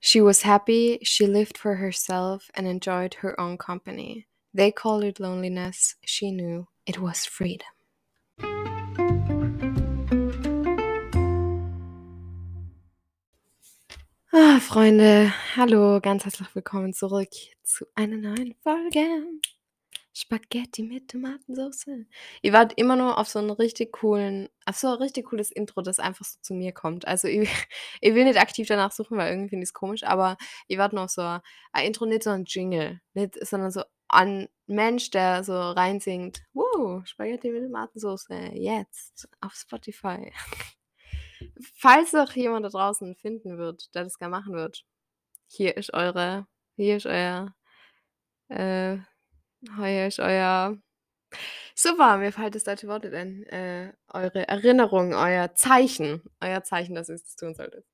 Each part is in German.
She was happy, she lived for herself and enjoyed her own company. They called it loneliness. She knew it was freedom. Ah, Freunde, hallo, ganz herzlich willkommen zurück zu einer neuen Folge. Spaghetti mit Tomatensauce. Ihr wart immer nur auf so 'n richtig coolen auf so 'n richtig cooles Intro, das einfach so zu mir kommt. Also, ich ich will nicht aktiv danach suchen, weil irgendwie finde ich's komisch, aber ihr wart nur auf so ein Intro, nicht so ein Jingle, nicht sondern so ein Mensch, der so reinsingt: „Woo, Spaghetti mit Tomatensauce, jetzt auf Spotify.“ Falls noch jemand da draußen finden wird, der das gern machen wird, hier ist eure hier ist euer äh ist euer super, mir fällt das deutsche Wort ein, äh, eure Erinnerung, euer Zeichen euer Zeichen, dass ihr's tun solltet.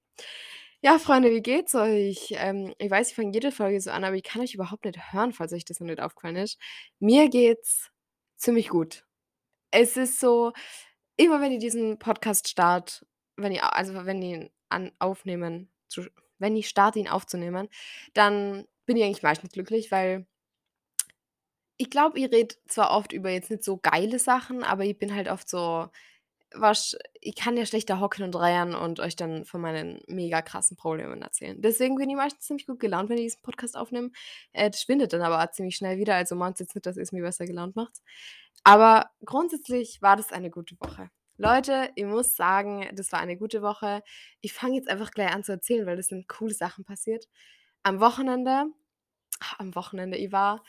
Ja, Freunde, wie geht's euch? Ähm, ich weiß, ich fange jede Folge so an, aber ich kann euch überhaupt nicht hören, falls euch das noch nicht aufgefallen ist. Mir geht's ziemlich gut. Es ist so, immer wenn ich diesen Podcast starte, wenn ich also, wenn ich ihn an aufnehmen zu wenn ich starte, ihn aufzunehmen, dann bin ich eigentlich meistens glücklich, weil ich glaube, ich rede zwar oft über jetzt nicht so geile Sachen, aber ich bin halt oft so weißt ich kann ja schlecht da hocken und reiern und euch dann von meinen mega krassen Problemen erzählen. Deswegen bin ich meistens ziemlich gut gelaunt, wenn ich diesen Podcast aufnehme. Äh, das schwindet dann aber auch ziemlich schnell wieder, also meint's jetzt nicht, dass ihr's mir besser gelaunt macht. Aber grundsätzlich war das eine gute Woche. Leute, ich muss sagen, das war eine gute Woche. Ich fange jetzt einfach gleich an zu erzählen, weil das sind coole Sachen passiert. Am Wochenende am Wochenende, ich war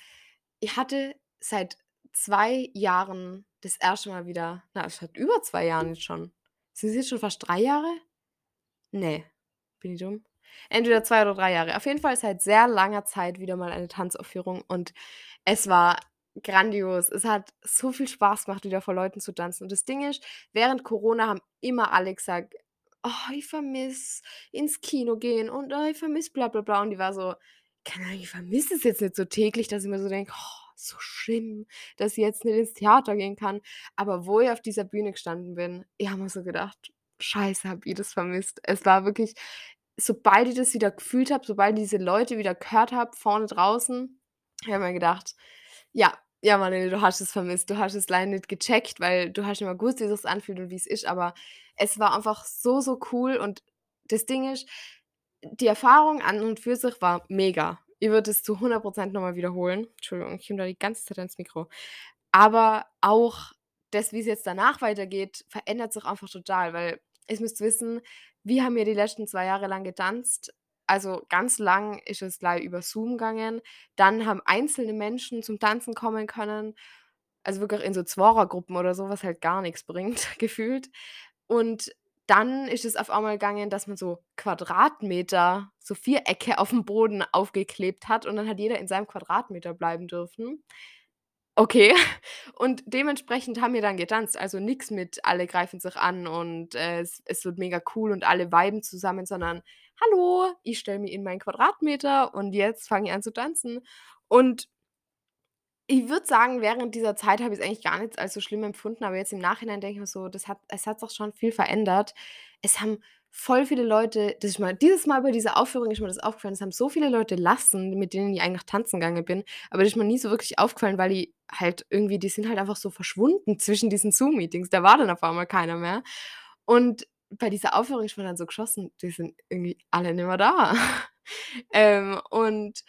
ich hatte seit 2 Jahren das erste Mal wieder na, seit über 2 Jahren jetzt schon. Sind's jetzt schon fast 3 Jahre? Ne, bin ich dumm? Entweder 2 oder 3 Jahre. Auf jeden Fall seit sehr langer Zeit wieder mal eine Tanzaufführung und es war grandios. Es hat so viel Spaß gemacht, wieder vor Leuten zu tanzen. Und das Ding ist, während Corona haben immer alle gesagt: „Oh, ich vermisse ins Kino gehen und, oh, ich vermisse bla bla bla.“ Und ich war so: „Keine Ahnung, ich vermisse es jetzt nicht so täglich, dass ich mir so denke: „Oh, so schlimm, dass ich jetzt nicht ins Theater gehen kann.“ Aber wo ich auf dieser Bühne gestanden bin, ich habe mir so gedacht: „Scheiße, habe ich das vermisst.“ Es war wirklich sobald ich das wieder gefühlt habe, sobald ich diese Leute wieder gehört habe vorne draußen, habe ich mir gedacht: „Ja, ja, Marlene, du hast es vermisst. Du hast es leider nicht gecheckt, weil du hast mal gewusst, wie sich's anfühlt und wie's ist.“ Aber es war einfach so, so cool und das Ding ist, die Erfahrung an und für sich war mega. Ich würde es zu 100 % noch mal wiederholen. Entschuldigung, ich nehme da die ganze Zeit ans Mikro. Aber auch das, wie's jetzt danach weitergeht, verändert sich einfach total, weil ihr müsst wissen, wir haben ja die letzten 2 Jahre lang getanzt. Also, ganz lang ist es gleich über Zoom gegangen. Dann haben einzelne Menschen zum Tanzen kommen können, also wirklich in so Zwarer-Gruppen oder so, was halt gar nix bringt, gefühlt. Und dann ist es auf einmal gegangen, dass man so Quadratmeter, so Vierecke aufm Boden aufgeklebt hat und dann hat jeder in seinem Quadratmeter bleiben dürfen. Okay. Und dementsprechend haben wir dann getanzt. Also, nix mit alle greifen sich an und, äh, es es wird mega cool und alle viben zusammen, sondern: „Hallo, ich stelle mich in meinen Quadratmeter und jetzt fange ich an zu tanzen.“ Und ich würde sagen, während dieser Zeit habe ich's eigentlich gar nicht als so schlimm empfunden, aber jetzt im Nachhinein denke ich mir so, das hat es hat doch schon viel verändert. Es haben voll viele Leute das ist mir dieses Mal bei dieser Aufführung ist mir das aufgefallen, es haben so viele Leute lassen, mit denen ich eigentlich tanzen gegangen bin, aber das ist mir nie so wirklich aufgefallen, weil die halt irgendwie die sind halt einfach so verschwunden zwischen diesen Zoom-Meetings. Da war dann auf einmal keiner mehr. Und bei dieser Aufführung ist mir dann so geschossen, die sind irgendwie alle nicht mehr da. Ähm, und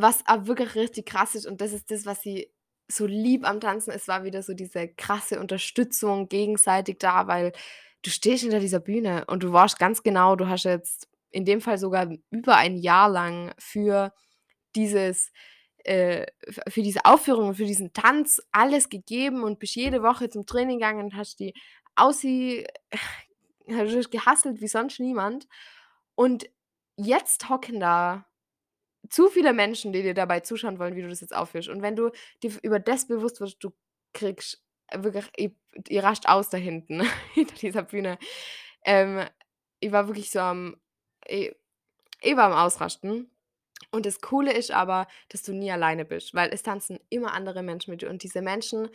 was aber wirklich richtig krass ist und das ist das, was ich so liebe am Tanzen, es war wieder so diese krasse Unterstützung gegenseitig da, weil du stehst hinter dieser Bühne und du weißt ganz genau, du hast jetzt in dem Fall sogar über ein Jahr lang für dieses äh, für diese Aufführung und für diesen Tanz alles gegeben und bist jede Woche zum Training gegangen und hast die aussi hast gehustelt wie sonst niemand. Und jetzt hocken da zu viele Menschen, die dir dabei zuschauen wollen, wie du das jetzt aufführst. Und wenn du dir über das bewusst wirst, du kriegst wirklich i ihr rascht aus da hinten hinter dieser Bühne. Ähm, ich war wirklich so am i ich war am Ausrasten. Und das Coole ist aber, dass du nie alleine bist, weil es tanzen immer andere Menschen mit dir und diese Menschen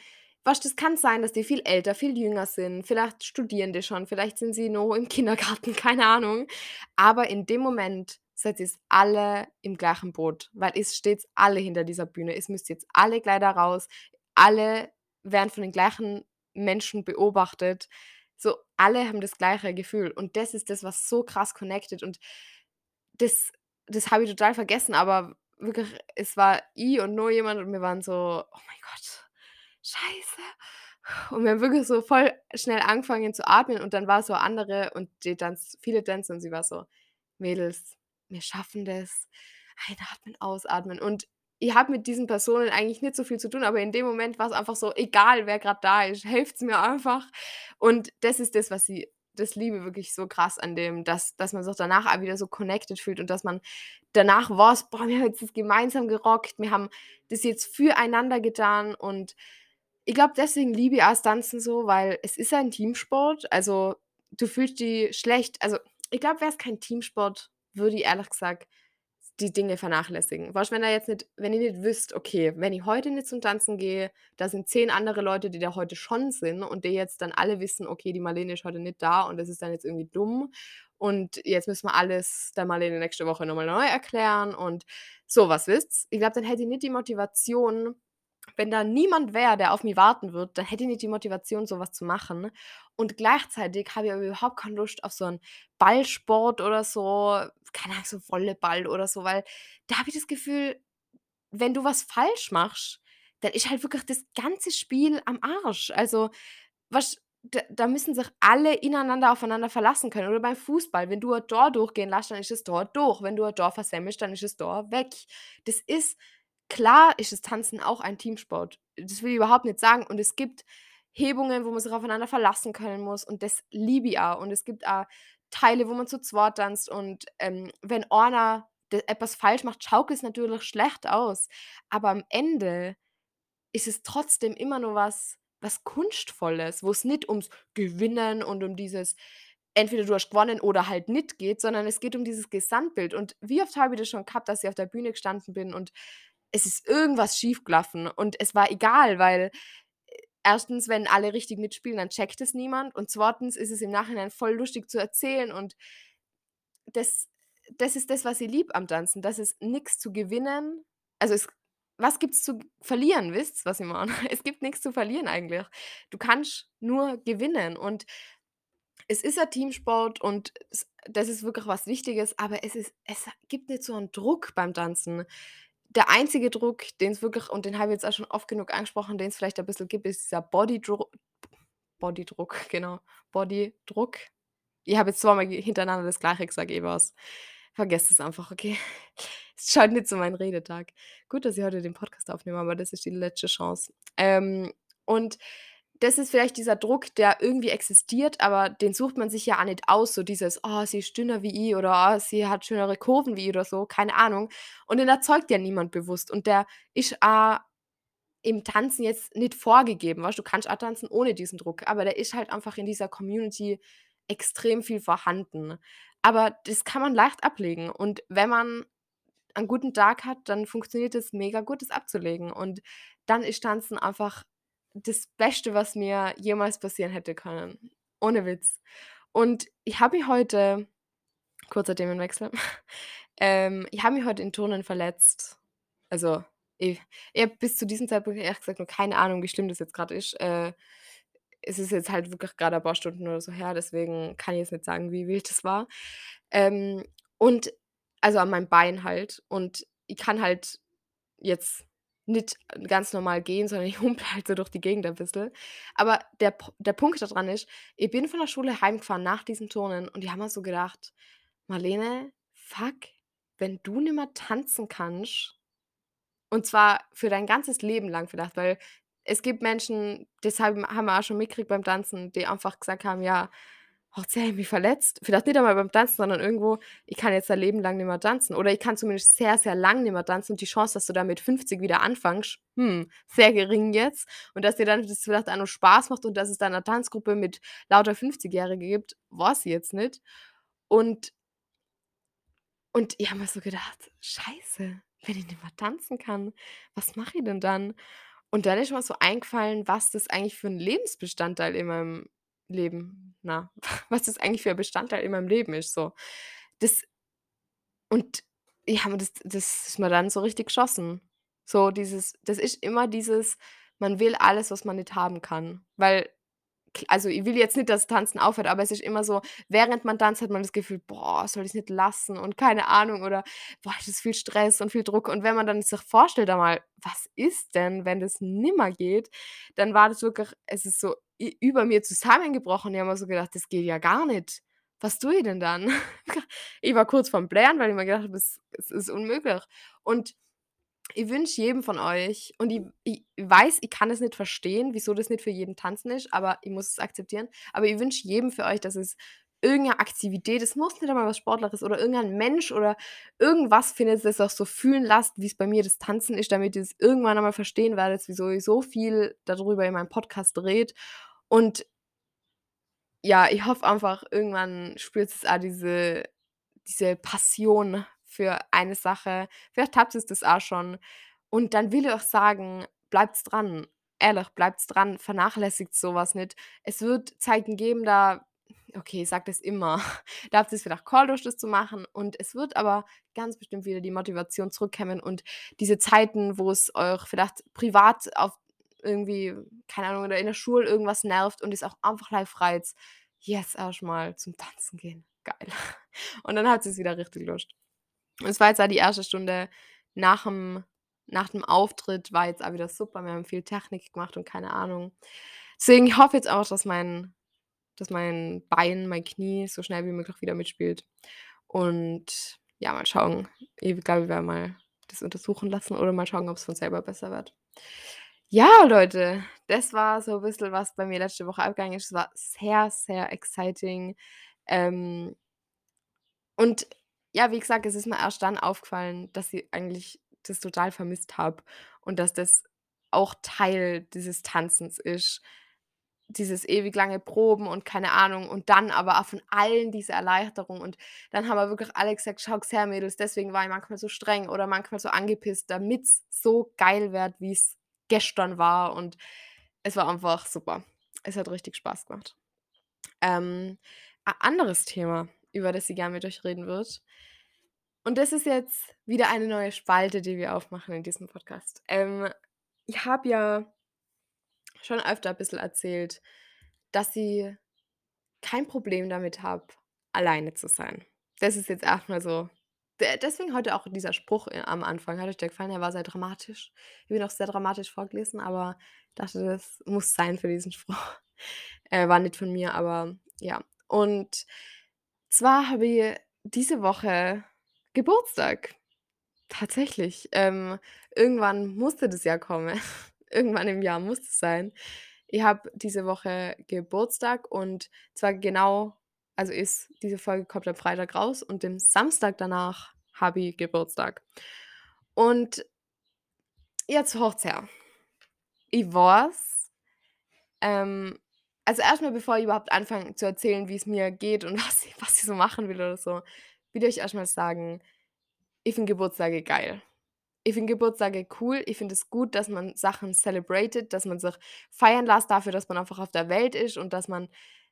weißt das kann sein, dass die viel älter, viel jünger sind, vielleicht studieren die schon, vielleicht sind sie noch im Kindergarten, keine Ahnung. Aber in dem Moment seid ihr's alle im gleichen Boot, weil es steht alle hinter dieser Bühne. Es müsst jetzt alle da raus. Alle werden von den gleichen Menschen beobachtet. So, alle haben das gleiche Gefühl und das ist das, was so krass connected und das das habe ich total vergessen, aber wirklich, es war ich und noch jemand und wir waren so: „Oh mein Gott, scheiße.“ Und wir haben wirklich so voll schnell angefangen zu atmen und dann war so eine andere und die tanzt viele tanzen und sie war so: „Mädels, wir schaffen das. Einatmen, ausatmen.“ Und ich habe mit diesen Personen eigentlich nicht so viel zu tun, aber in dem Moment war's einfach so: „Egal, wer grad da ist, helft's mir einfach.“ Und das ist das, was ich das liebe wirklich so krass an dem, dass dass man sich danach auch wieder so connected fühlt und dass man danach war's: „Boah, wir haben jetzt das gemeinsam gerockt. Wir haben das jetzt füreinander getan.“ Und ich glaube, deswegen liebe ich auch Tanzen so, weil es ist ein Teamsport. Also, du fühlst dich schlecht also, ich glaube, wär's kein Teamsport, würde ich ehrlich gesagt die Dinge vernachlässigen. Weißt, wenn da jetzt nicht wenn ihr nicht wüsst: „Okay, wenn ich heute nicht zum Tanzen gehe, da sind 10 andere Leute, die da heute schon sind“ und die jetzt dann alle wissen: „Okay, die Marlene ist heute nicht da und das ist dann jetzt irgendwie dumm und jetzt müssen wir alles der Marlene nächste Woche noch mal neu erklären“ und so was, wisst? Ich glaube, dann hätte ich nicht die Motivation wenn da niemand wäre, der auf mich warten wird, dann hätte ich nicht die Motivation, so was zu machen. Und gleichzeitig habe ich aber überhaupt keine Lust auf so 'n Ballsport oder so, keine Ahnung, so Volleyball oder so, weil da habe ich das Gefühl, wenn du was falsch machst, dann ist halt wirklich das ganze Spiel am Arsch. Also, weißt, da da müssen sich alle ineinander aufeinander verlassen können. Oder beim Fußball, wenn du ein Tor durchgehen lässt, dann ist das Tor durch. Wenn du ein Tor versemmelst, dann ist das Tor weg. Das ist klar ist das Tanzen auch ein Teamsport. Das will ich überhaupt nicht sagen. Und es gibt Hebungen, wo man sich aufeinander verlassen können muss und das liebe ich auch. Und es gibt auch Teile, wo man zu zweit tanzt und, ähm, wenn d etwas falsch macht, schaut es natürlich schlecht aus. Aber am Ende ist es trotzdem immer noch was was Kunstvolles, wo's nicht ums Gewinnen und um dieses entweder du hast gewonnen oder halt nicht geht, sondern es geht um dieses Gesamtbild. Und wie oft habe ich das schon gehabt, dass ich auf der Bühne gestanden bin und es ist irgendwas schiefgelaufen und es war egal, weil, 1., wenn alle richtig mitspielen, dann checkt es niemand und 2. ist es im Nachhinein voll lustig zu erzählen und das das ist das, was ich liebe am Tanzen, dass es nix zu gewinnen also, es was gibt's zu verlieren, wisst's, was ich meine? Es gibt nix zu verlieren eigentlich. Du kannst nur gewinnen und es ist ein Teamsport und das ist wirklich was Wichtiges, aber es ist es gibt nicht so 'n Druck beim Tanzen. Der einzige Druck, den's wirklich und den habe ich jetzt auch schon oft genug angesprochen, den's vielleicht ein bisschen gibt, ist dieser Bodydru Bodydruck, genau, Bodydruck. Ich habe jetzt zweimal hintereinander das Gleiche gesagt, eh was. Vergesst es einfach, okay? Es halt nicht so mein Redetag. Gut, dass ich heute den Podcast aufnehme, aber das ist die letzte Chance. Ähm, und das ist vielleicht dieser Druck, der irgendwie existiert, aber den sucht man sich ja auch nicht aus, so dieses: „Oh, sie ist dünner wie ich“ oder „Oh, sie hat schönere Kurven wie ich“ oder so, keine Ahnung. Und den erzeugt ja niemand bewusst und der ist auch im Tanzen jetzt nicht vorgegeben, weißt du? Kannst auch tanzen ohne diesen Druck, aber der ist halt einfach in dieser Community extrem viel vorhanden. Aber das kann man leicht ablegen und wenn man einen guten Tag hat, dann funktioniert es mega gut, das abzulegen und dann ist Tanzen einfach das Beste, was mir jemals passieren hätte können. Ohne Witz. Und ich habe mich heute kurzer Themenwechsel, ähm, ich habe mich heute in Turnen verletzt. Also, ich ich habe bis zu diesem Zeitpunkt ehrlich gesagt noch keine Ahnung, wie schlimm das jetzt grad ist. Äh, es ist jetzt halt wirklich grad ein paar Stunden oder so her, deswegen kann ich jetzt nicht sagen, wie wild das war. Ähm, und also, an meinem Bein halt und ich kann halt jetzt nicht ganz normal gehen, sondern ich humpel halt so durch die Gegend ein bisschen. Aber der der Punkt da dran ist, ich bin von der Schule heimgefahren nach diesem Turnen und ich habe mir so gedacht: „Marlene, fuck, wenn du nicht mehr tanzen kannst“ und zwar für dein ganzes Leben lang vielleicht, weil es gibt Menschen, das haben haben wir auch schon mitgekriegt beim Tanzen, die einfach gesagt haben: „Ja, hauptsächlich mich verletzt.“ Vielleicht nicht einmal beim Tanzen, sondern irgendwo: „Ich kann jetzt ein Leben lang nicht mehr tanzen oder ich kann zumindest sehr, sehr lang nicht mehr tanzen und die Chance, dass du da mit 50 wieder anfängst, hm, sehr gering jetzt.“ Und dass dir dann das vielleicht auch noch Spaß macht und dass es da 'ne Tanzgruppe mit lauter Fünfzigjährige gibt, weiß ich jetzt nicht. Und und ich habe mir so gedacht: „Scheiße, wenn ich nicht mehr tanzen kann, was mache ich denn dann?“ Und dann ist mir so eingefallen, was das eigentlich für 'n Lebensbestandteil in meinem Leben na, was das eigentlich für ein Bestandteil in meinem Leben ist so. Das und ja, das das ist mir dann so richtig geschossen. So dieses das ist immer dieses, man will alles, was man nicht haben kann, weil also, ich will jetzt nicht, dass Tanzen aufhört, aber es ist immer so, während man tanzt, hat man das Gefühl: „Boah, soll ich's nicht lassen?“ und keine Ahnung oder: „Boah, das ist viel Stress und viel Druck.“ Und wenn man dann sich vorstellt einmal, was ist denn, wenn das nimmer geht, dann war das wirklich es ist so über mir zusammengebrochen. Ich habe mir so gedacht: „Das geht ja gar nicht. Was tue ich denn dann?“ Ich war kurz vorm Blären, weil ich mir gedacht habe, es es ist unmöglich. Und ich wünsche jedem von euch und ich ich weiß, ich kann es nicht verstehen, wieso das nicht für jeden Tanzen ist, aber ich muss es akzeptieren. Aber ich wünsche jedem für euch, dass es irgend 'ne Aktivität es muss nicht einmal was Sportliches oder irgendein Mensch oder irgendwas findet, das euch so fühlen lasst, wie's bei mir das Tanzen ist, damit ihr's irgendwann einmal verstehen werdet, wieso ich so viel dadrüber in meinem Podcast rede. Und ja, ich hoffe einfach, irgendwann spürt es auch diese diese Passion für eine Sache. Vielleicht habt ihr's das auch schon. Und dann will ich euch sagen, bleibt dran. Ehrlich, bleibt dran, vernachlässigt so was nicht. Es wird Zeiten geben, da okay, ich sage das immer, da habt ihr's vielleicht kalt, das zu machen und es wird aber ganz bestimmt wieder die Motivation zurückkommen und diese Zeiten, wo es euch vielleicht privat auf irgendwie, keine Ahnung, oder in der Schule irgendwas nervt und es auch einfach live reizt, jetzt erst mal zum Tanzen gehen. Geil. Und dann hat sie's wieder richtig Lust. Und es war jetzt auch die 1. Stunde nach'm nach dem Auftritt war jetzt auch wieder super. Wir haben viel Technik gemacht und keine Ahnung. Deswegen, ich hoffe jetzt auch, dass mein dass mein Bein, mein Knie so schnell wie möglich wieder mitspielt. Und ja, mal schauen. Ich glaube, ich werde mal das untersuchen lassen oder mal schauen, ob's von selber besser wird. Ja, Leute, das war so 'n bisschen, was bei mir letzte Woche abgegangen ist. Es war sehr, sehr exciting. Ähm und ja, wie gesagt, es ist mir erst dann aufgefallen, dass ich eigentlich das total vermisst habe und dass das auch Teil dieses Tanzens ist. Dieses ewig lange Proben und keine Ahnung und dann aber auch von allen diese Erleichterung. Und dann haben wir wirklich alle gesagt: „Schaut's her, Mädels, deswegen war ich manchmal so streng oder manchmal so angepisst, damit's so geil wird, wie's gestern war.“ Und es war einfach super. Es hat richtig Spaß gemacht. Ähm, a anderes Thema, über das ich gern mit euch reden würde und das ist jetzt wieder eine neue Spalte, die wir aufmachen in diesem Podcast. Ähm, ich habe ja schon öfter ein bisschen erzählt, dass ich kein Problem damit habe, alleine zu sein. Das ist jetzt erst mal so de deswegen heute auch dieser Spruch, äh, am Anfang. Hat euch der gefallen? Der war sehr dramatisch. Ich bin auch sehr dramatisch vorgelesen, aber dachte, das muss sein für diesen Spruch. Äh, war nicht von mir, aber ja. Und zwar habe ich diese Woche Geburtstag. Tatsächlich. Ähm, irgendwann musste das ja kommen. Irgendwann im Jahr muss es sein. Ich habe diese Woche Geburtstag und zwar genau also ist diese Folge kommt am Freitag raus und den Samstag danach habe ich Geburtstag. Und jetzt hört's her. Ich weiß ähm, also erst mal, bevor ich überhaupt anfange zu erzählen, wie's mir geht und was was ich so machen will oder so, will ich euch erst mal sagen, ich finde Geburtstage geil. Ich finde Geburtstage cool. Ich finde es gut, dass man Sachen celebrated, dass man sich feiern lässt dafür, dass man einfach auf der Welt ist und dass man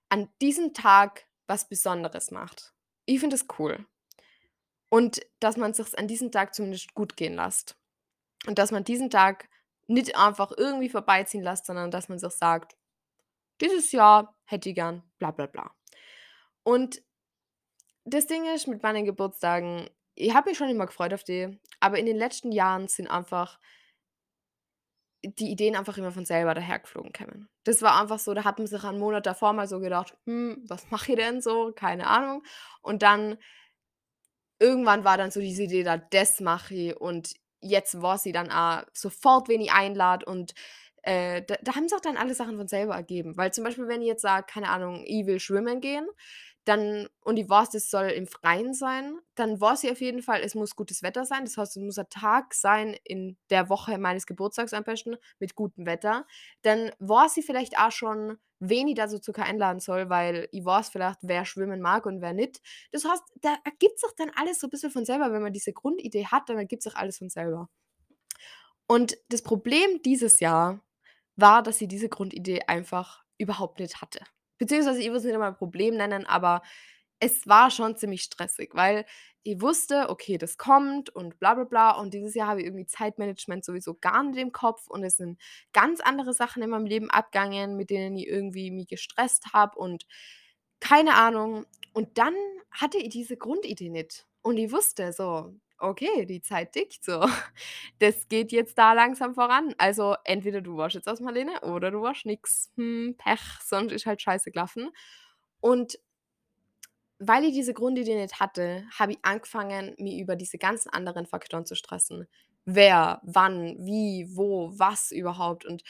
an diesem Tag was Besonderes macht. Ich finde es cool. Und dass man sich's an diesem Tag zumindest gut gehen lässt. Und dass man diesen Tag nicht einfach irgendwie vorbeiziehen lässt, sondern dass man sich sagt: „Dieses Jahr hätte ich gern bla bla bla.“ Und das Ding ist mit meinen Geburtstagen, ich habe mich schon immer gefreut auf die, aber in den letzten Jahren sind einfach die Ideen einfach immer von selber dahergeflogen kommen. Das war einfach so, da hat man sich einen Monat davor mal so gedacht: „Hm, was mache ich denn so?“ Keine Ahnung. Und dann irgendwann war dann so diese Idee da: „Das mache ich.“ Und jetzt weiß ich dann auch sofort, wen ich einlade und, äh, da da haben sich auch dann alle Sachen von selber ergeben. Weil zum Beispiel, wenn ich jetzt sage, keine Ahnung, ich will schwimmen gehen, dann und ich weiß, das soll im Freien sein, dann weiß ich auf jeden Fall, es muss gutes Wetter sein. Das heißt, es muss ein Tag sein in der Woche meines Geburtstags am besten mit gutem Wetter. Dann weiß ich vielleicht auch schon, wen ich da so circa einladen soll, weil ich weiß vielleicht, wer schwimmen mag und wer nicht. Das heißt, da ergibt sich dann alles so 'n bisschen von selber. Wenn man diese Grundidee hat, dann ergibt sich alles von selber. Und das Problem dieses Jahr war, dass sie diese Grundidee einfach überhaupt nicht hatte. Beziehungsweise ich würde es nicht einmal Problem nennen, aber es war schon ziemlich stressig, weil ich wusste, okay, das kommt und bla bla bla. Und dieses Jahr habe ich irgendwie Zeitmanagement sowieso gar nicht im Kopf und es sind ganz andere Sachen in meinem Leben abgegangen, mit denen ich irgendwie mich gestresst habe und keine Ahnung. Und dann hatte ich diese Grundidee nicht. Und ich wusste so, okay, die Zeit tickt so. Das geht jetzt da langsam voran. Also entweder du warst jetzt aus Marlene oder du warst nix. Hm, Pech, sonst ist halt scheiße gelaufen. Und weil ich diese Grundidee nicht hatte, habe ich angefangen, mich über diese ganzen anderen Faktoren zu stressen. Wer, wann, wie, wo, was überhaupt. Und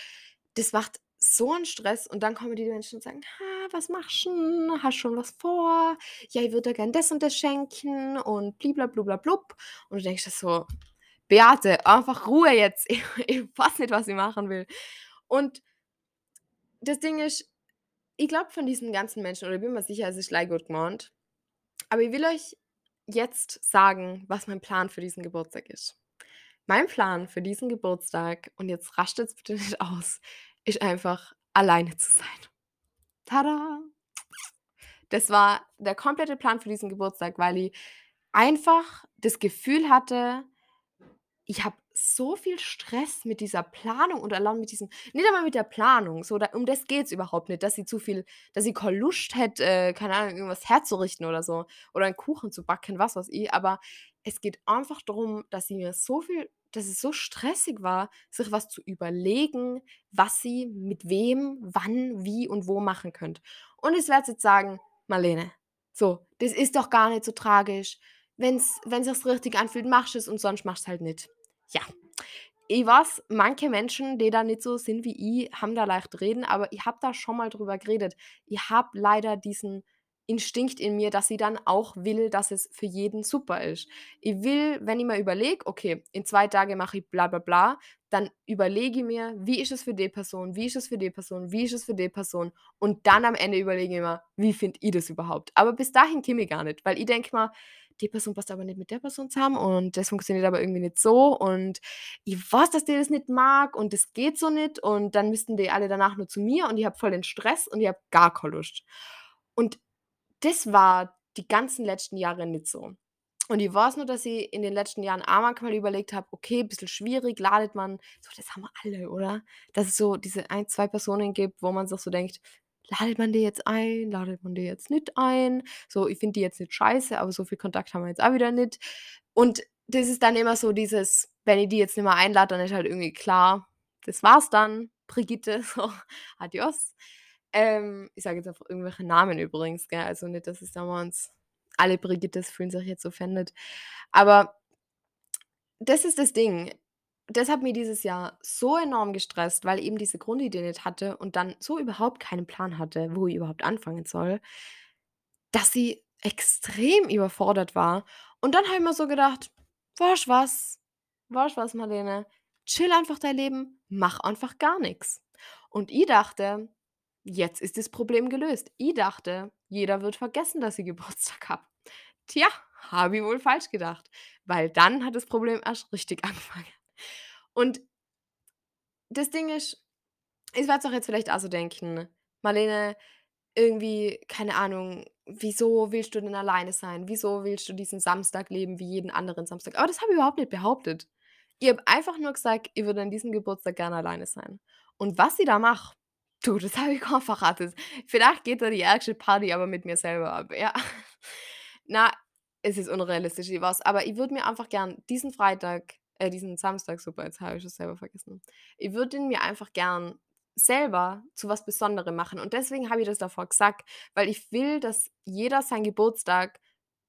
das macht so einen Stress. Und dann kommen die Menschen und sagen: „Ha, was machst 'n? Hast schon was vor? Ja, ich würde dir gern das und das schenken und bliblablublablub.“ Und du denkst so: „Beate, einfach Ruhe jetzt. Ich ich weiß nicht, was ich machen will.“ Und das Ding ist, ich glaube von diesen ganzen Menschen oder ich bin mir sicher, es ist gut gemeint, aber ich will euch jetzt sagen, was mein Plan für diesen Geburtstag ist. Mein Plan für diesen Geburtstag, und jetzt rastet's bitte nicht aus, ist einfach alleine zu sein. Tada! Das war der komplette Plan für diesen Geburtstag, weil ich einfach das Gefühl hatte, ich habe so viel Stress mit dieser Planung und allein mit diesem nicht einmal mit der Planung, so da um das geht's überhaupt nicht, dass sie zu viel dass ich keine Lust hätte, äh, keine Ahnung, irgendwas herzurichten oder so oder einen Kuchen zu backen, was weiß ich, aber es geht einfach darum, dass sie mir so viel dass es so stressig war, sich was zu überlegen, was sie mit wem, wann, wie und wo machen könnt. Und ich werde jetzt sagen: „Marlene, so, das ist doch gar nicht so tragisch. Wenn sich's richtig anfühlt, machst du's und sonst machst halt nicht.“ Ja, ich weiß, manche Menschen, die da nicht so sind wie ich, haben da leicht reden, aber ich habe da schon mal drüber geredet. Ich habe leider diesen Instinkt in mir, dass ich dann auch will, dass es für jeden super ist. Ich will, wenn ich mir überlege, okay, in 2 Tagen mache ich bla bla bla, dann überlege ich mir, wie ist es für die Person, wie ist es für die Person, wie ist es für die Person und dann am Ende überlege ich mir, wie finde ich das überhaupt? Aber bis dahin komme ich gar nicht, weil ich denke mir, die Person passt aber nicht mit der Person zusammen und das funktioniert aber irgendwie nicht so und ich weiß, dass die das nicht mag und das geht so nicht und dann müssten die alle danach nur zu mir und ich habe voll den Stress und ich habe gar keine Lust. Und das war die ganzen letzten Jahre nicht so. Und ich weiß nur, dass ich in den letzten Jahren auch manchmal überlegt habe: „Okay, bisschen schwierig, ladet man“ so, das haben wir alle, oder? Dass es so diese ein 2 Personen gibt, wo man sich so denkt: „Ladet man die jetzt ein? Ladet man die jetzt nicht ein?“ So, ich finde die jetzt nicht scheiße, aber so viel Kontakt haben wir jetzt auch wieder nicht. Und das ist dann immer so dieses, wenn ich die jetzt nicht mehr einlade, dann ist halt irgendwie klar, das war's dann, Brigitte, so, adios. Ähm, ich sage jetzt einfach irgendwelche Namen übrigens, gell? Also nicht, dass es da mal uns alle Brigittes fühlen sich jetzt offended. Aber das ist das Ding. Das hat mich dieses Jahr so enorm gestresst, weil eben diese Grundidee nicht hatte und dann so überhaupt keinen Plan hatte, wo ich überhaupt anfangen soll, dass ich extrem überfordert war. Und dann habe ich mir so gedacht: „Weißt du was? Du was, Marlene? Chill einfach dein Leben, mach einfach gar nix.“ Und ich dachte, jetzt ist das Problem gelöst. Ich dachte, jeder wird vergessen, dass ich Geburtstag habe. Tja, habe ich wohl falsch gedacht, weil dann hat das Problem erst richtig angefangen. Und das Ding ist, ich werde es auch jetzt vielleicht auch so denken: „Marlene, irgendwie, keine Ahnung, wieso willst du denn alleine sein? Wieso willst du diesen Samstag leben wie jeden anderen Samstag?“ Aber das habe ich überhaupt nicht behauptet. Ich habe einfach nur gesagt, ich würde an diesem Geburtstag gerne alleine sein. Und was ich da mache, du, das habe ich kaum verraten. Vielleicht geht da die ärgste Party aber mit mir selber ab, ja. Na, es ist unrealistisch, ich weiß, aber ich würde mir einfach gern diesen Freitag äh, diesen Samstag, super, jetzt habe ich es selber vergessen. Ich würde ihn mir einfach gern selber zu was Besonderem machen und deswegen habe ich das davor gesagt, weil ich will, dass jeder seinen Geburtstag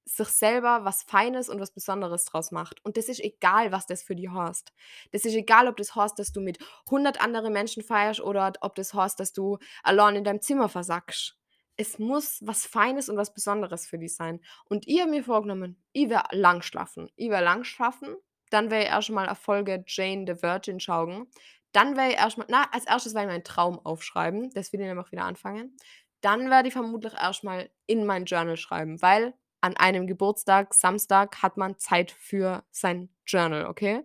sich selber was Feines und was Besonderes draus macht. Und das ist egal, was das für die heißt. Das ist egal, ob das heißt, dass du mit 100 anderen Menschen feierst oder ob das heißt, dass du allein in deinem Zimmer versackst. Es muss was Feines und was Besonderes für dich sein. Und ich habe mir vorgenommen, ich werde lang schlafen. Ich werde lang schlafen, dann werde ich erst mal eine Folge Jane the Virgin schauen. Dann werde ich erst mal na, als Erstes werde ich meinen Traum aufschreiben. Das will ich nämlich wieder anfangen. Dann werde ich vermutlich erst mal in mein Journal schreiben, weil an einem Geburtstag, Samstag, hat man Zeit für sein Journal, okay?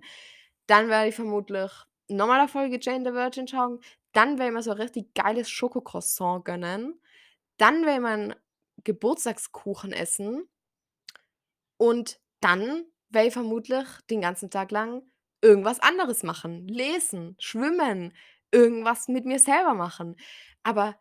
Dann werde ich vermutlich noch mal 'ne Folge Jane the Virgin schauen. Dann werde ich mir so 'n richtig geiles Schokocroissant gönnen. Dann werde ich meinen Geburtstagskuchen essen. Und dann werde ich vermutlich den ganzen Tag lang irgendwas anderes machen. Lesen, schwimmen, irgendwas mit mir selber machen. Aber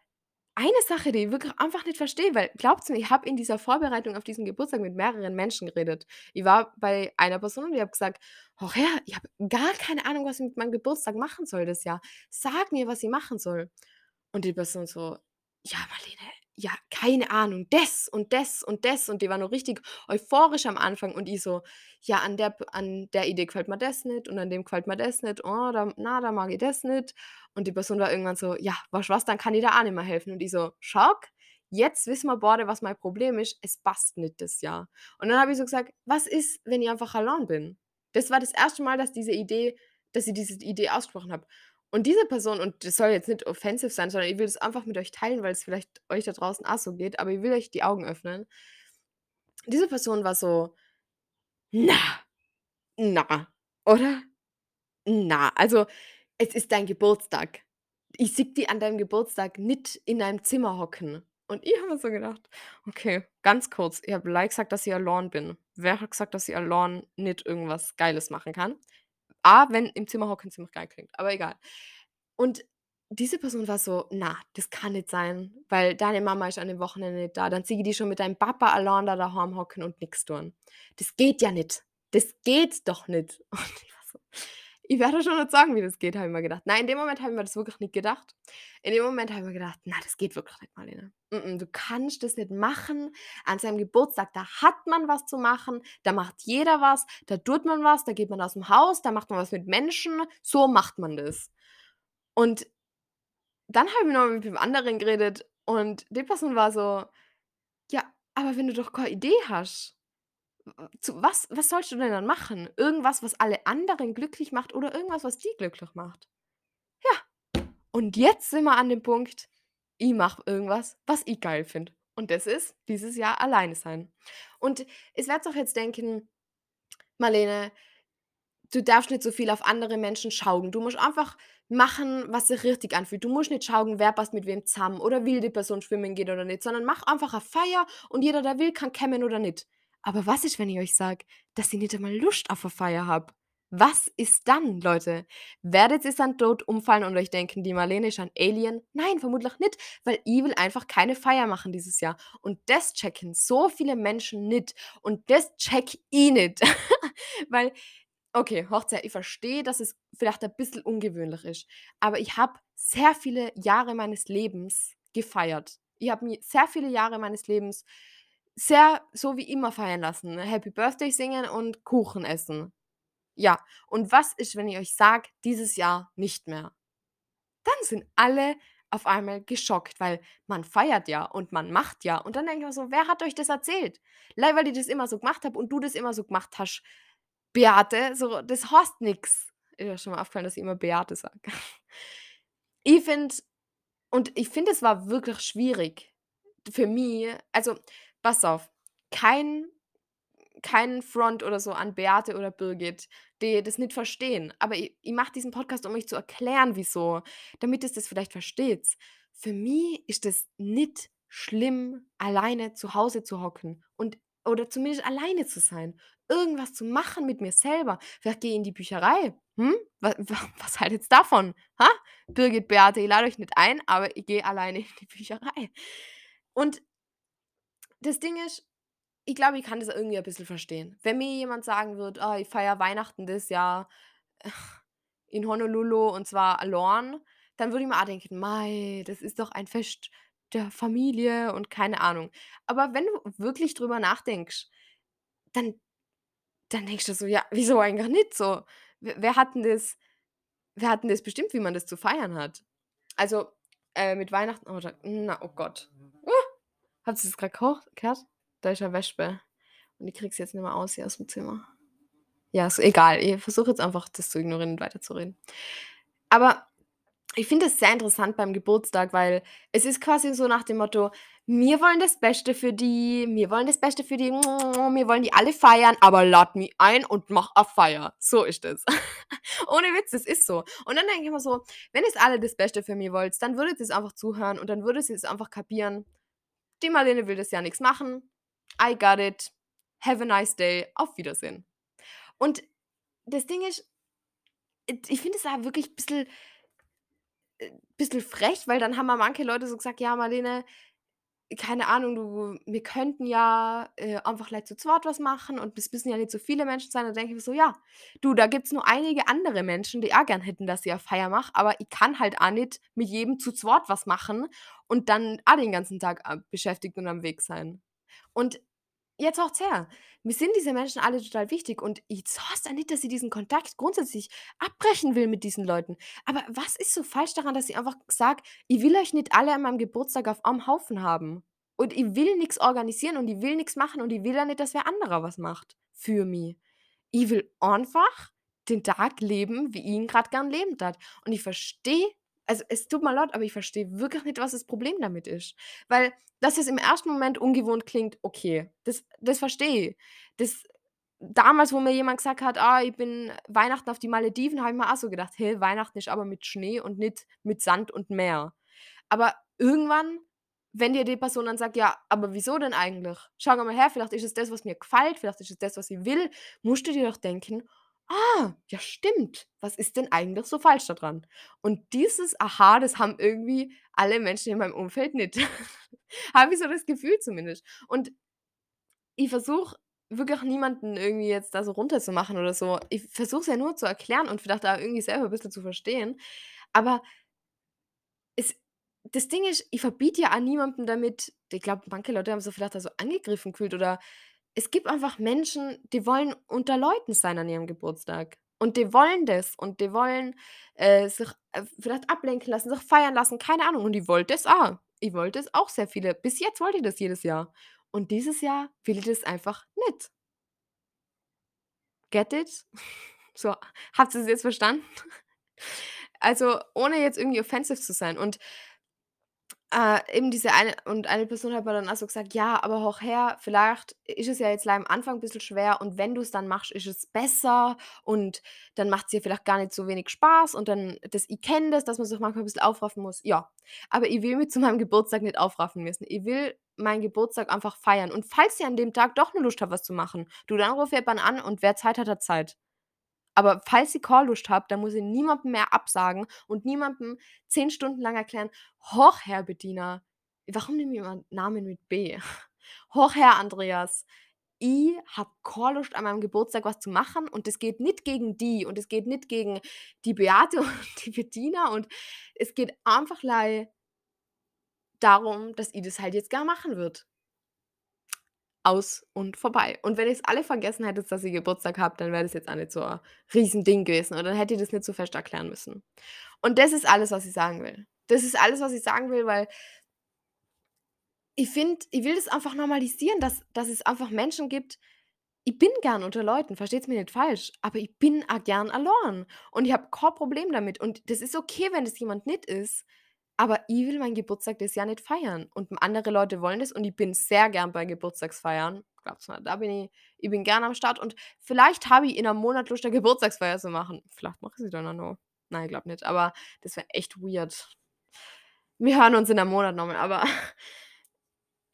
eine Sache, die ich wirklich einfach nicht verstehe, weil glaubt's mir, ich habe in dieser Vorbereitung auf diesen Geburtstag mit mehreren Menschen geredet. Ich war bei einer Person und ich habe gesagt: „Hör her, ich habe gar keine Ahnung, was ich mit meinem Geburtstag machen soll das Jahr. Sag mir, was ich machen soll.“ Und die Person so: „Ja, Marlene, ja, keine Ahnung, das und das und das.“ Und die war noch richtig euphorisch am Anfang und ich so: „Ja, an der an der Idee gefällt mir das nicht und an dem gefällt mir das nicht. Oh, da na, da mag ich das nicht.“ Und die Person war irgendwann so: „Ja, du was, dann kann ich dir auch nicht mehr helfen.“ Und ich so: „Schau, jetzt wissen wir beide, was mein Problem ist. Es passt nicht das Jahr.“ Und dann habe ich so gesagt: „Was ist, wenn ich einfach allein bin?“ Das war das erste Mal, dass diese Idee dass ich diese Idee ausgesprochen habe. Und diese Person und das soll jetzt nicht offensive sein, sondern ich will das einfach mit euch teilen, weil es vielleicht euch da draußen auch so geht, aber ich will euch die Augen öffnen. Diese Person war so: „Na, na, oder? Na, also, es ist dein Geburtstag. Ich sehe dich an deinem Geburtstag nicht in deinem Zimmer hocken.“ Und ich habe mir so gedacht: „Okay, ganz kurz, ich habe gleich gesagt, dass ich allein bin. Wer hat gesagt, dass ich allein nicht irgendwas Geiles machen kann?“ A, wenn im Zimmer hocken ziemlich geil klingt, aber egal. Und diese Person war so: „Na, das kann nicht sein, weil deine Mama ist an dem Wochenende nicht da. Dann sehe ich dich schon mit deinem Papa allein da daheim hocken und nix tun. Das geht ja nicht. Das geht doch nicht.“ Und ich war so: „Ich werde schon nicht sagen, wie das geht“, habe ich mir gedacht. Nein, in dem Moment habe ich mir das wirklich nicht gedacht. In dem Moment habe ich mir gedacht: „Na, das geht wirklich nicht, Marlene. M m, du kannst das nicht machen. An seinem Geburtstag, da hat man was zu machen, da macht jeder was, da tut man was, da geht man aus'm Haus, da macht man was mit Menschen. So macht man das.“ Und dann habe ich noch mit wem anderen geredet und die Person war so: „Ja, aber wenn du doch keine Idee hast, zu was was sollst du denn dann machen? Irgendwas, was alle anderen glücklich macht oder irgendwas, was dich glücklich macht?“ Ja, und jetzt sind wir an dem Punkt, ich mache irgendwas, was ich geil finde. Und das ist dieses Jahr alleine sein. Und ihr werdet euch jetzt denken: „Marlene, du darfst nicht so viel auf andere Menschen schauen. Du musst einfach machen, was sich richtig anfühlt. Du musst nicht schauen, wer passt mit wem zusammen oder will die Person schwimmen gehen oder nicht, sondern mach einfach eine Feier und jeder, der will, kann kommen oder nicht.“ Aber was ist, wenn ich euch sage, dass ich nicht einmal Lust auf 'ne Feier habe? Was ist dann, Leute? Werdet ihr dann tot umfallen und euch denken, die Marlene ist ein Alien? Nein, vermutlich nicht, weil ich will einfach keine Feier machen dieses Jahr. Und das checken so viele Menschen nicht. Und das checke ich nicht. Weil okay, her, ich verstehe, dass es vielleicht ein bisschen ungewöhnlich ist, aber ich habe sehr viele Jahre meines Lebens gefeiert. Ich habe mich sehr viele Jahre meines Lebens sehr so wie immer feiern lassen. Happy Birthday singen und Kuchen essen. Ja, und was ist, wenn ich euch sage, dieses Jahr nicht mehr? Dann sind alle auf einmal geschockt, weil man feiert ja und man macht ja. Und dann denke ich mir so: „Wer hat euch das erzählt? Leider weil ich das immer so gemacht habe und du das immer so gemacht hast, Beate, so, das heißt nix.“ Ist euch schon mal aufgefallen, dass ich immer Beate sage. Ich finde und ich finde, es war wirklich schwierig für mich also, pass auf, kein kein Front oder so an Beate oder Birgit, die das nicht verstehen. Aber ich ich mache diesen Podcast, um euch zu erklären, wieso, damit ihr's das vielleicht versteht. Für mich ist es nicht schlimm, alleine zu Hause zu hocken und oder zumindest alleine zu sein. Irgendwas zu machen mit mir selber. Vielleicht gehe ich in die Bücherei. Hm? Wa wa was haltet's davon? Ha? Birgit, Beate, ich lade euch nicht ein, aber ich gehe alleine in die Bücherei. Und das Ding ist, ich glaube, ich kann das irgendwie ein bisschen verstehen. Wenn mir jemand sagen würde: „Ah, ich feiere Weihnachten das Jahr in Honolulu und zwar allein“, dann würde ich mir auch denken: „Mei, das ist doch ein Fest der Familie“ und keine Ahnung. Aber wenn du wirklich drüber nachdenkst, dann dann denkst du so: „Ja, wieso eigentlich nicht so?“ W wer hat 'n das wer hat 'n das bestimmt, wie man das zu feiern hat? Also, äh, mit Weihnachten oder na, oh Gott. Habt ihr das gehor gehört? Da ist 'ne Wespe und ich kriege sie jetzt nicht mehr aus hier aus'm Zimmer. Ja, ist egal. Ich versuche jetzt einfach, das zu ignorieren und weiterzureden. Aber Ich finde es sehr interessant beim Geburtstag, weil es ist quasi so nach dem Motto: „Wir wollen das Beste für die, wir wollen das Beste für die, wir wollen die alle feiern, aber lad mich ein und mach a Feier.“ So ist das. Ohne Witz, das ist so. Und dann denke ich mir so: „Wenn ihr's alle das Beste für mich wollt, dann würdet ihr's einfach zuhören und dann würdet ihr's einfach kapieren. Die Marlene will das ja nix machen. I got it. Have a nice day. Auf Wiedersehen.“ Und das Ding ist, ich finde es auch wirklich bissel äh, bisschen frech, weil dann haben manche Leute so gesagt: „Ja, Marlene, keine Ahnung, du wir könnten ja, äh, einfach gleich zu zweit was machen und es müssen ja nicht so viele Menschen sein.“ Da denke ich mir so: „Ja, du, da gibt's noch einige andere Menschen, die auch gern hätten, dass ich a Feier mache, aber ich kann halt auch nicht mit jedem zu zweit was machen und dann auch den ganzen Tag, äh, beschäftigt und am Weg sein.“ Und jetzt hört's her. Mir sind diese Menschen alle total wichtig und jetzt heißt ja nicht, dass ich diesen Kontakt grundsätzlich abbrechen will mit diesen Leuten. Aber was ist so falsch daran, dass ich einfach sage: „Ich will euch nicht alle an meinem Geburtstag auf einem Haufen haben und ich will nix organisieren und ich will nix machen und ich will auch nicht, dass wer anderer was macht für mich. Ich will einfach den Tag leben, wie ihn grad gern leben tat.“ Und ich verstehe also, es tut mir leid, aber ich verstehe wirklich nicht, was das Problem damit ist. Weil, dass es im ersten Moment ungewohnt klingt, okay, das das verstehe ich. Das damals, wo mir jemand gesagt hat: „Ah, ich bin Weihnachten auf die Malediven“, habe ich mir auch so gedacht: „Hä, Weihnachten ist aber mit Schnee und nicht mit Sand und Meer.“ Aber irgendwann, wenn dir die Person dann sagt: „Ja, aber wieso denn eigentlich? Schau mal her, vielleicht ist es das, was mir gefällt, vielleicht ist es das, was ich will“, musst du dir doch denken: „Ah, ja stimmt. Was ist denn eigentlich so falsch da dran?“ Und dieses Aha, das haben irgendwie alle Menschen in meinem Umfeld nicht. Habe ich so das Gefühl zumindest. Und ich versuche wirklich niemanden irgendwie jetzt da so runterzumachen oder so. Ich versuche es ja nur zu erklären und vielleicht da irgendwie selber bisschen zu verstehen. Aber es das Ding ist, ich verbiete ja auch niemandem damit ich glaube, manche Leute haben sich vielleicht da so angegriffen gefühlt oder es gibt einfach Menschen, die wollen unter Leuten sein an ihrem Geburtstag. Und die wollen das und die wollen, äh, sich, äh, vielleicht ablenken lassen, sich feiern lassen, keine Ahnung. Und ich wollte es auch. Ich wollte es auch sehr viele bis jetzt wollte ich das jedes Jahr. Und dieses Jahr will ich das einfach nicht. Get it? So, habt ihr's jetzt verstanden? Also, ohne jetzt irgendwie offensive zu sein und äh, eben diese eine und eine Person hat mir dann auch so gesagt: „Ja, aber hoch her, vielleicht ist es ja jetzt gleich am Anfang bisschen schwer und wenn du's dann machst, ist es besser und dann macht's dir vielleicht gar nicht so wenig Spaß und dann das ich kenne das, dass man sich manchmal 'n bisschen aufraffen muss.“ Ja, aber ich will mich zu meinem Geburtstag nicht aufraffen müssen. Ich will meinen Geburtstag einfach feiern. Und falls ich an dem Tag doch 'ne Lust habe, was zu machen, du, dann rufe jemanden an und wer Zeit hat, hat Zeit. Aber falls ich keine Lust habe, dann muss ich niemandem mehr absagen und niemandem 10 Stunden lang erklären: „Hoch Herr Bediener“ warum nehme ich immer Namen mit B? „Hoch Herr Andreas, ich habe keine Lust, an meinem Geburtstag was zu machen und das geht nicht gegen die und es geht nicht gegen die Beate und die Bettina und es geht einfachlei darum, dass ich das halt jetzt gern machen würde.“ Aus und vorbei. Und wenn ihr's alle vergessen hättet, dass ich Geburtstag habe, dann wäre das jetzt auch nicht so a Riesending gewesen oder dann hätte ich das nicht so fest erklären müssen. Und das ist alles, was ich sagen will. Das ist alles, was ich sagen will, weil ich finde ich will das einfach normalisieren, dass dass es einfach Menschen gibt ich bin gern unter Leuten, versteht's mir nicht falsch, aber ich bin auch gern allein. Und ich habe kein Problem damit. Und das ist okay, wenn das jemand nicht ist, aber ich will meinen Geburtstag das Jahr nicht feiern und andere Leute wollen das und ich bin sehr gern bei Geburtstagsfeiern. Glaubt's mir, da bin ich ich bin gern am Start und vielleicht habe ich in 'nem Monat Lust, 'ne Geburtstagsfeier zu machen. Vielleicht mache ich sie dann auch noch. Nein, ich glaube nicht, aber das wäre echt weird. Wir hören uns in 'nem Monat noch mal, aber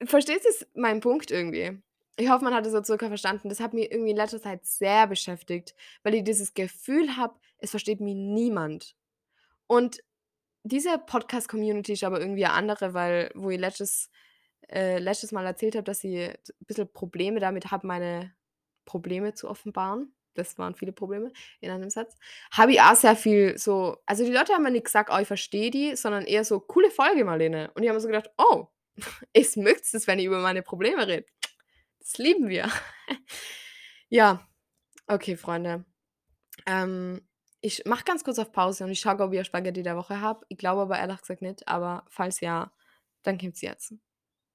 verstehst du's meinen Punkt irgendwie? Ich hoffe, man hat das so circa verstanden. Das hat mich irgendwie in letzter Zeit sehr beschäftigt, weil ich dieses Gefühl habe, es versteht mich niemand. Und diese Podcast-Community ist aber irgendwie 'ne andere, weil wo ich letztes äh, letztes Mal erzählt habe, dass ich d bisschen Probleme damit habe, meine Probleme zu offenbaren. Das waren viele Probleme in einem Satz. Habe ich auch sehr viel so also, die Leute haben mir nicht gesagt: „Oh, ich verstehe dich“, sondern eher so: „Coole Folge, Marlene.“ Und ich habe mir so gedacht: „Oh, es mögt's es, wenn ich über meine Probleme rede. Das lieben wir.“ Ja, okay, Freunde. Ähm, ich mache ganz kurz auf Pause und ich schaue, ob ich Spaghetti der Woche habe. Ich glaube aber ehrlich gesagt nicht, aber falls ja, dann kommt's jetzt.